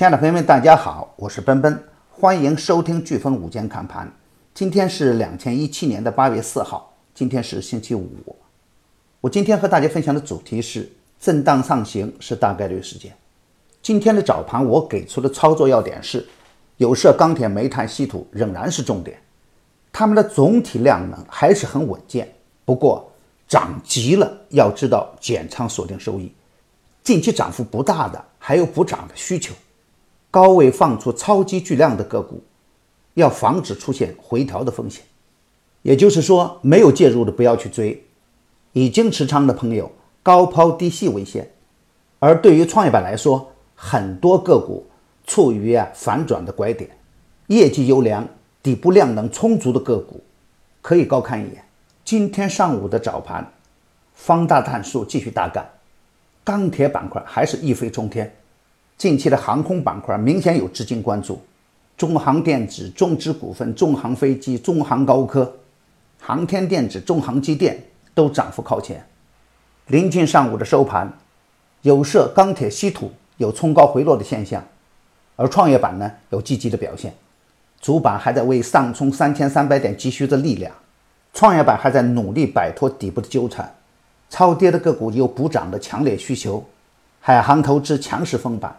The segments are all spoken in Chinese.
亲爱的朋友们，大家好，我是奔奔，欢迎收听飓风午间看盘。今天是两千一七年的八月四号，今天是星期五。我今天和大家分享的主题是震荡上行是大概率事件。今天的早盘我给出的操作要点是，有色、钢铁、煤炭、稀土仍然是重点，它们的总体量能还是很稳健。不过涨急了，要知道减仓锁定收益。近期涨幅不大的，还有补涨的需求。高位放出超级巨量的个股，要防止出现回调的风险。也就是说，没有介入的不要去追，已经持仓的朋友高抛低吸为先。而对于创业板来说，很多个股处于啊反转的拐点，业绩优良、底部量能充足的个股可以高看一眼。今天上午的早盘，方大碳素继续大干，钢铁板块还是一飞冲天。近期的航空板块明显有资金关注，中航电子、中资股份、中航飞机、中航高科、航天电子、中航机电都涨幅靠前。临近上午的收盘，有色、钢铁、稀土有冲高回落的现象，而创业板呢有积极的表现。主板还在为上冲三千三百点急需着力量，创业板还在努力摆脱底部的纠缠，超跌的个股有补涨的强烈需求，海航投资强势封板。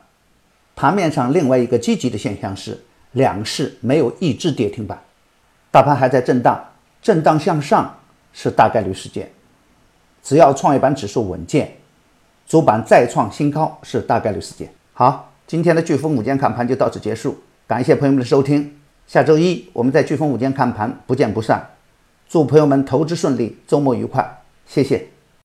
盘面上另外一个积极的现象是，两市没有一只跌停板，大盘还在震荡，震荡向上是大概率事件。只要创业板指数稳健，主板再创新高是大概率事件。好，今天的飓风午间看盘就到此结束，感谢朋友们的收听。下周一我们在飓风午间看盘不见不散。祝朋友们投资顺利，周末愉快，谢谢。